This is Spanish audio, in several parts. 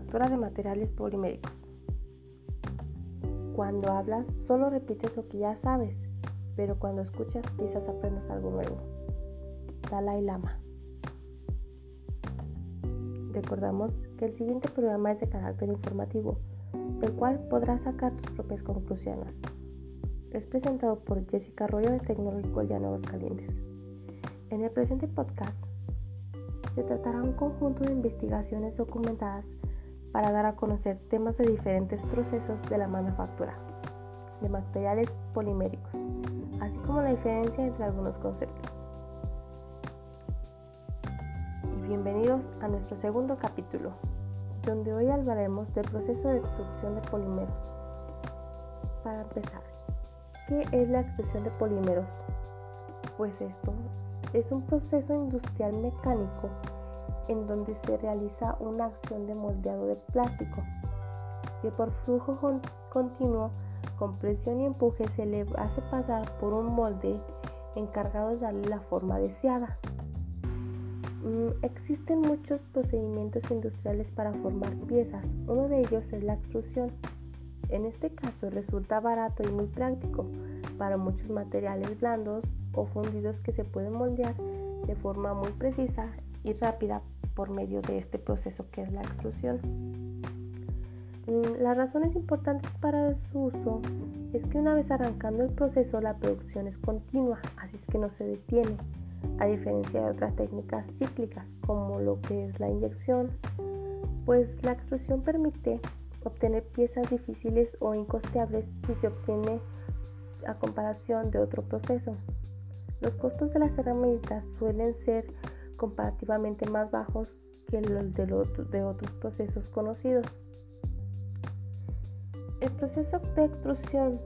manufactura de materiales poliméricos. Cuando hablas solo repites lo que ya sabes, pero cuando escuchas quizás aprendas algo nuevo. Dalai Lama. Recordamos que el siguiente programa es de carácter informativo, del cual podrás sacar tus propias conclusiones. Es presentado por Jessica Arroyo de Tecnológico Llano Calientes. En el presente podcast se tratará un conjunto de investigaciones documentadas para dar a conocer temas de diferentes procesos de la manufactura de materiales poliméricos, así como la diferencia entre algunos conceptos. Y bienvenidos a nuestro segundo capítulo, donde hoy hablaremos del proceso de extrusión de polímeros. Para empezar, ¿qué es la extrusión de polímeros? Pues esto es un proceso industrial mecánico en donde se realiza una acción de moldeado de plástico que por flujo continuo con presión y empuje se le hace pasar por un molde encargado de darle la forma deseada. Mm, existen muchos procedimientos industriales para formar piezas, uno de ellos es la extrusión. En este caso resulta barato y muy práctico para muchos materiales blandos o fundidos que se pueden moldear de forma muy precisa y rápida por medio de este proceso que es la extrusión. Mm, las razones importantes para su uso es que una vez arrancando el proceso la producción es continua, así es que no se detiene, a diferencia de otras técnicas cíclicas como lo que es la inyección, pues la extrusión permite obtener piezas difíciles o incosteables si se obtiene a comparación de otro proceso. Los costos de las herramientas suelen ser comparativamente más bajos que los de, otros procesos conocidos. El proceso de extrusión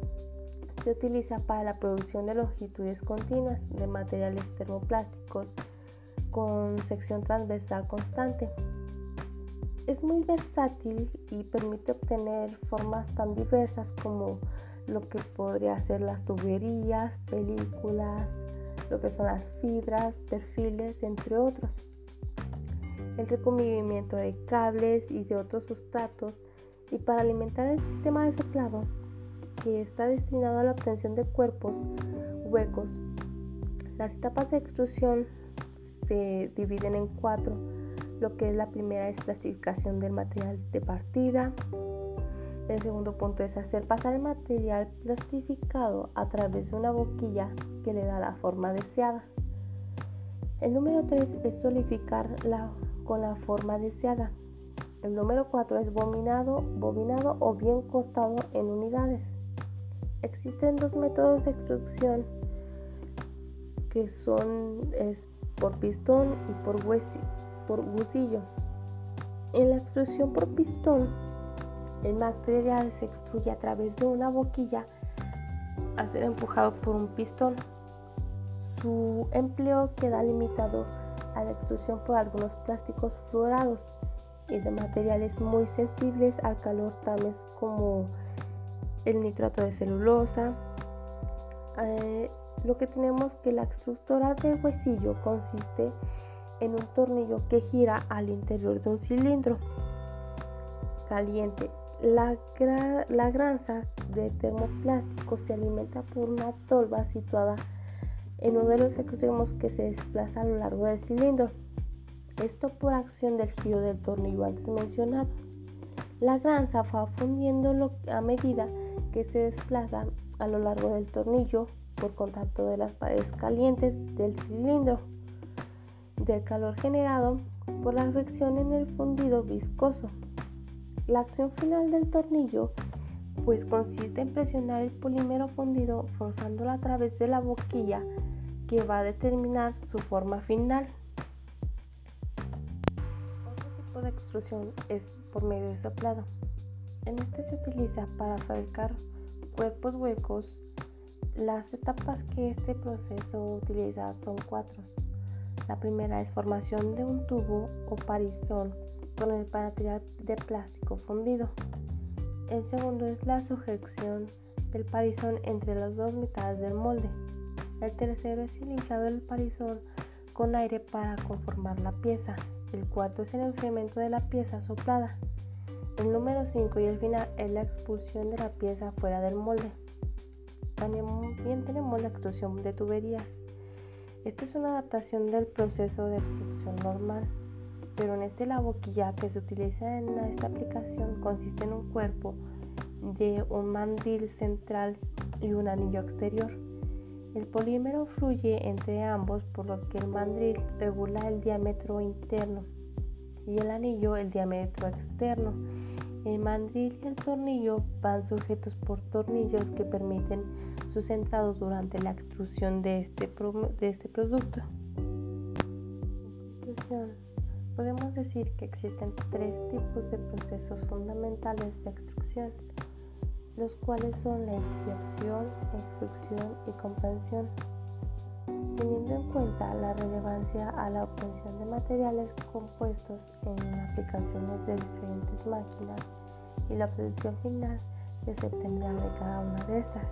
se utiliza para la producción de longitudes continuas de materiales termoplásticos con sección transversal constante. Es muy versátil y permite obtener formas tan diversas como lo que podría ser las tuberías, películas, lo que son las fibras, perfiles, entre otros. El recubrimiento de cables y de otros sustratos y para alimentar el sistema de soplado que está destinado a la obtención de cuerpos huecos. Las etapas de extrusión se dividen en cuatro. Lo que es la primera es plastificación del material de partida, el segundo punto es hacer pasar el material plastificado a través de una boquilla que le da la forma deseada. El número 3 es solidificar con la forma deseada. El número 4 es bobinado, bobinado o bien cortado en unidades. Existen dos métodos de extrusión que son es por pistón y por, por huesillo. En la extrusión por pistón el material se extruye a través de una boquilla a ser empujado por un pistón. Su empleo queda limitado a la extrusión por algunos plásticos fluorados y de materiales muy sensibles al calor tales como el nitrato de celulosa. Eh, lo que tenemos que la extrusora de huesillo consiste en un tornillo que gira al interior de un cilindro caliente la, granza de termoplástico se alimenta por una tolva situada en uno de los extremos que se desplaza a lo largo del cilindro. Esto por acción del giro del tornillo antes mencionado. La granza va fundiendo a medida que se desplaza a lo largo del tornillo por contacto de las paredes calientes del cilindro, del calor generado por la fricción en el fundido viscoso. La acción final del tornillo pues consiste en presionar el polímero fundido forzándolo a través de la boquilla que va a determinar su forma final. Otro tipo de extrusión es por medio de soplado. En este se utiliza para fabricar cuerpos huecos. Las etapas que este proceso utiliza son cuatro. La primera es formación de un tubo o parizón con el material de plástico fundido. El segundo es la sujeción del parizón entre las dos mitades del molde. El tercero es el inflado del parizón con aire para conformar la pieza. El cuarto es el enfriamiento de la pieza soplada. El número 5 y el final es la expulsión de la pieza fuera del molde. También tenemos la extrusión de tuberías. Esta es una adaptación del proceso de extrusión normal, pero en este la boquilla que se utiliza en esta aplicación consiste en un cuerpo de un mandil central y un anillo exterior. El polímero fluye entre ambos por lo que el mandril regula el diámetro interno y el anillo el diámetro externo. El mandril y el tornillo van sujetos por tornillos que permiten su centrado durante la extrusión de este, de este producto. Conclusión, podemos decir que existen tres tipos de procesos fundamentales de extrusión, los cuales son la inyección, extrusión y comprensión teniendo en cuenta la relevancia a la obtención de materiales compuestos en aplicaciones de diferentes máquinas y la producción final que se obtendrá de cada una de estas.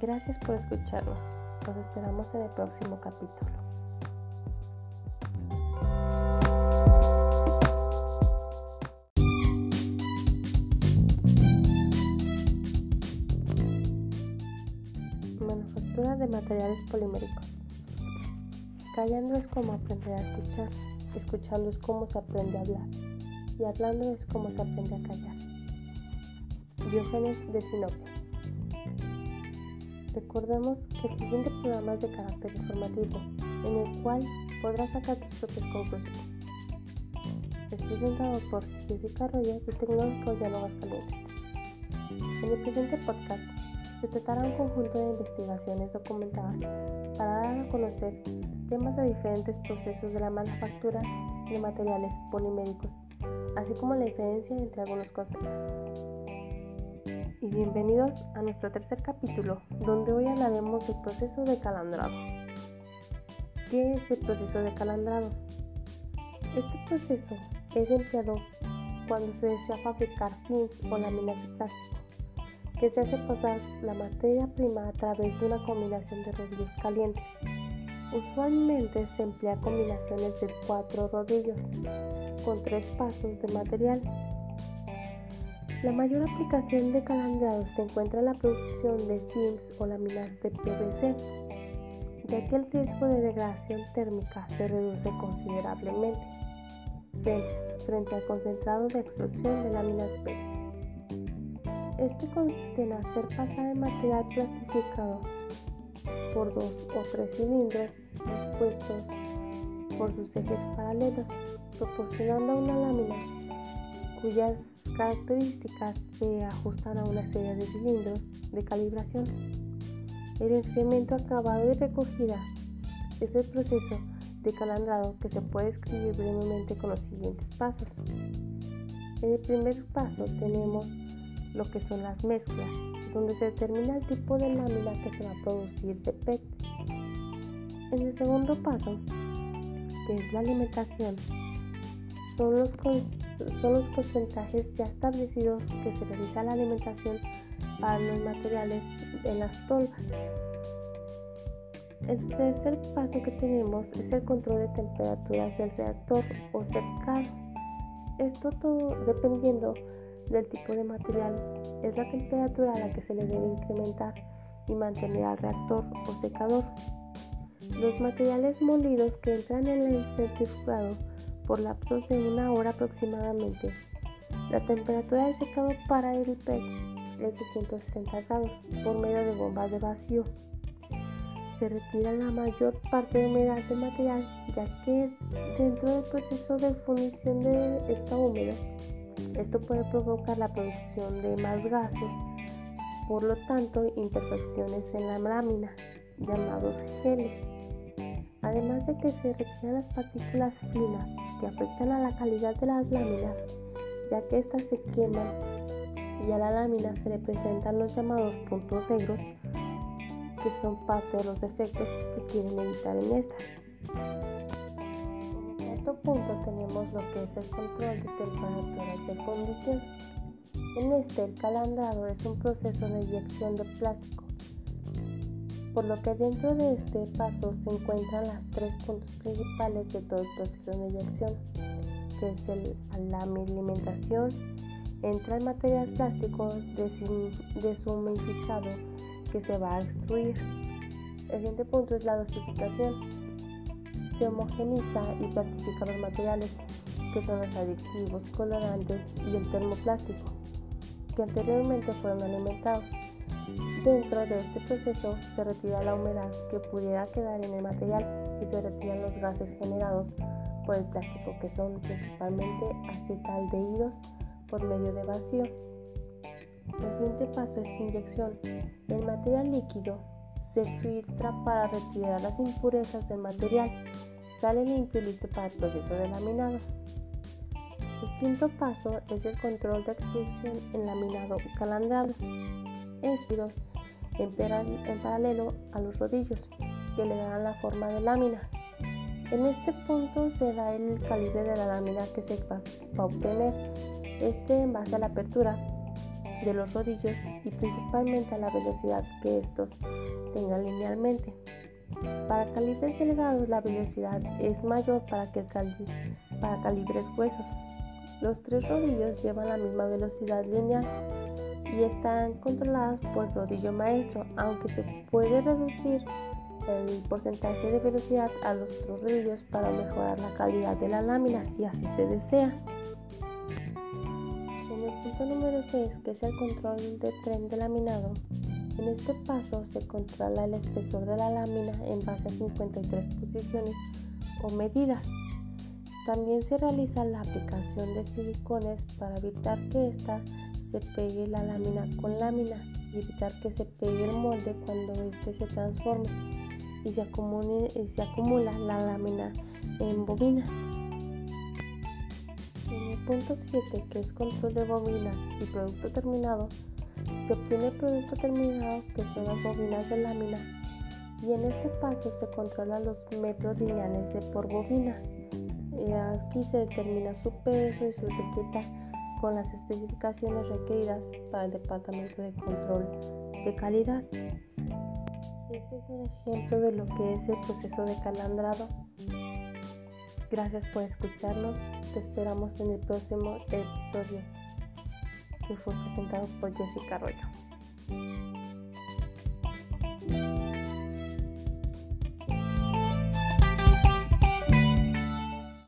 Gracias por escucharnos. Nos esperamos en el próximo capítulo. de materiales poliméricos. Callando es como aprender a escuchar, escuchando es como se aprende a hablar y hablando es como se aprende a callar. Diógenes de Sinope. Recordemos que el siguiente programa es de carácter informativo, en el cual podrás sacar tus propias conclusiones. Es presentado por Jessica Roger y Tecnológico de Calientes. En el presente podcast se tratará un conjunto de investigaciones documentadas para dar a conocer temas de diferentes procesos de la manufactura de materiales poliméricos, así como la diferencia entre algunos conceptos. Y bienvenidos a nuestro tercer capítulo, donde hoy hablaremos del proceso de calandrado. ¿Qué es el proceso de calandrado? Este proceso es empleado cuando se desea fabricar films o láminas de plástico que se hace pasar la materia prima a través de una combinación de rodillos calientes. Usualmente se emplea combinaciones de cuatro rodillos con tres pasos de material. La mayor aplicación de calandrado se encuentra en la producción de films o láminas de PVC, ya que el riesgo de degradación térmica se reduce considerablemente frente al concentrado de extrusión de láminas PVC. Este consiste en hacer pasar el material plastificado por dos o tres cilindros dispuestos por sus ejes paralelos, proporcionando una lámina cuyas características se ajustan a una serie de cilindros de calibración. El enfriamiento acabado y recogida es el proceso de calandrado que se puede escribir brevemente con los siguientes pasos. En el primer paso tenemos lo que son las mezclas, donde se determina el tipo de lámina que se va a producir de PET. En el segundo paso, que es la alimentación, son los, son los porcentajes ya establecidos que se realiza la alimentación para los materiales en las tolvas. El tercer paso que tenemos es el control de temperaturas del reactor o secado. Esto todo dependiendo del tipo de material es la temperatura a la que se le debe incrementar y mantener al reactor o secador. Los materiales molidos que entran en el centrifugado por lapsos de una hora aproximadamente. La temperatura de secado para el PET es de 160 grados por medio de bombas de vacío. Se retira la mayor parte de humedad del material ya que dentro del proceso de fundición de esta húmeda esto puede provocar la producción de más gases, por lo tanto imperfecciones en la lámina, llamados geles. Además de que se retiran las partículas finas que afectan a la calidad de las láminas, ya que éstas se queman y a la lámina se le presentan los llamados puntos negros, que son parte de los defectos que quieren evitar en estas punto tenemos lo que es el control de temperaturas de fundición. En este el calandrado es un proceso de inyección de plástico, por lo que dentro de este paso se encuentran las tres puntos principales de todo el proceso de inyección. que es la alimentación, entra el material plástico deshumidificado que se va a extruir. El siguiente punto es la dosificación. Se homogeniza y plastifica los materiales, que son los aditivos, colorantes y el termoplástico, que anteriormente fueron alimentados. Dentro de este proceso se retira la humedad que pudiera quedar en el material y se retiran los gases generados por el plástico, que son principalmente acetaldehídos por medio de vacío. El siguiente paso es inyección. El material líquido se filtra para retirar las impurezas del material. Sale limpio y listo para el proceso de laminado. El quinto paso es el control de extrusión en laminado calandrado. Estilos en, en paralelo a los rodillos que le darán la forma de lámina. En este punto se da el calibre de la lámina que se va a obtener, este en base a la apertura de los rodillos y principalmente a la velocidad que estos tengan linealmente. Para calibres delgados la velocidad es mayor para que para calibres gruesos. Los tres rodillos llevan la misma velocidad lineal y están controladas por el rodillo maestro, aunque se puede reducir el porcentaje de velocidad a los otros rodillos para mejorar la calidad de la lámina si así se desea. En el punto número 6, que es el control de tren de laminado, en este paso se controla el espesor de la lámina en base a 53 posiciones o medidas. También se realiza la aplicación de silicones para evitar que ésta se pegue la lámina con lámina y evitar que se pegue el molde cuando éste se transforme y se, se acumula la lámina en bobinas. En el punto 7, que es control de bobinas y producto terminado, se obtiene el producto terminado que son las bobinas de lámina y en este paso se controlan los metros lineales de por bobina. Aquí se determina su peso y su etiqueta con las especificaciones requeridas para el Departamento de Control de Calidad. Este es un ejemplo de lo que es el proceso de calandrado. Gracias por escucharnos. Te esperamos en el próximo episodio que fue presentado por Jessica Arroyo.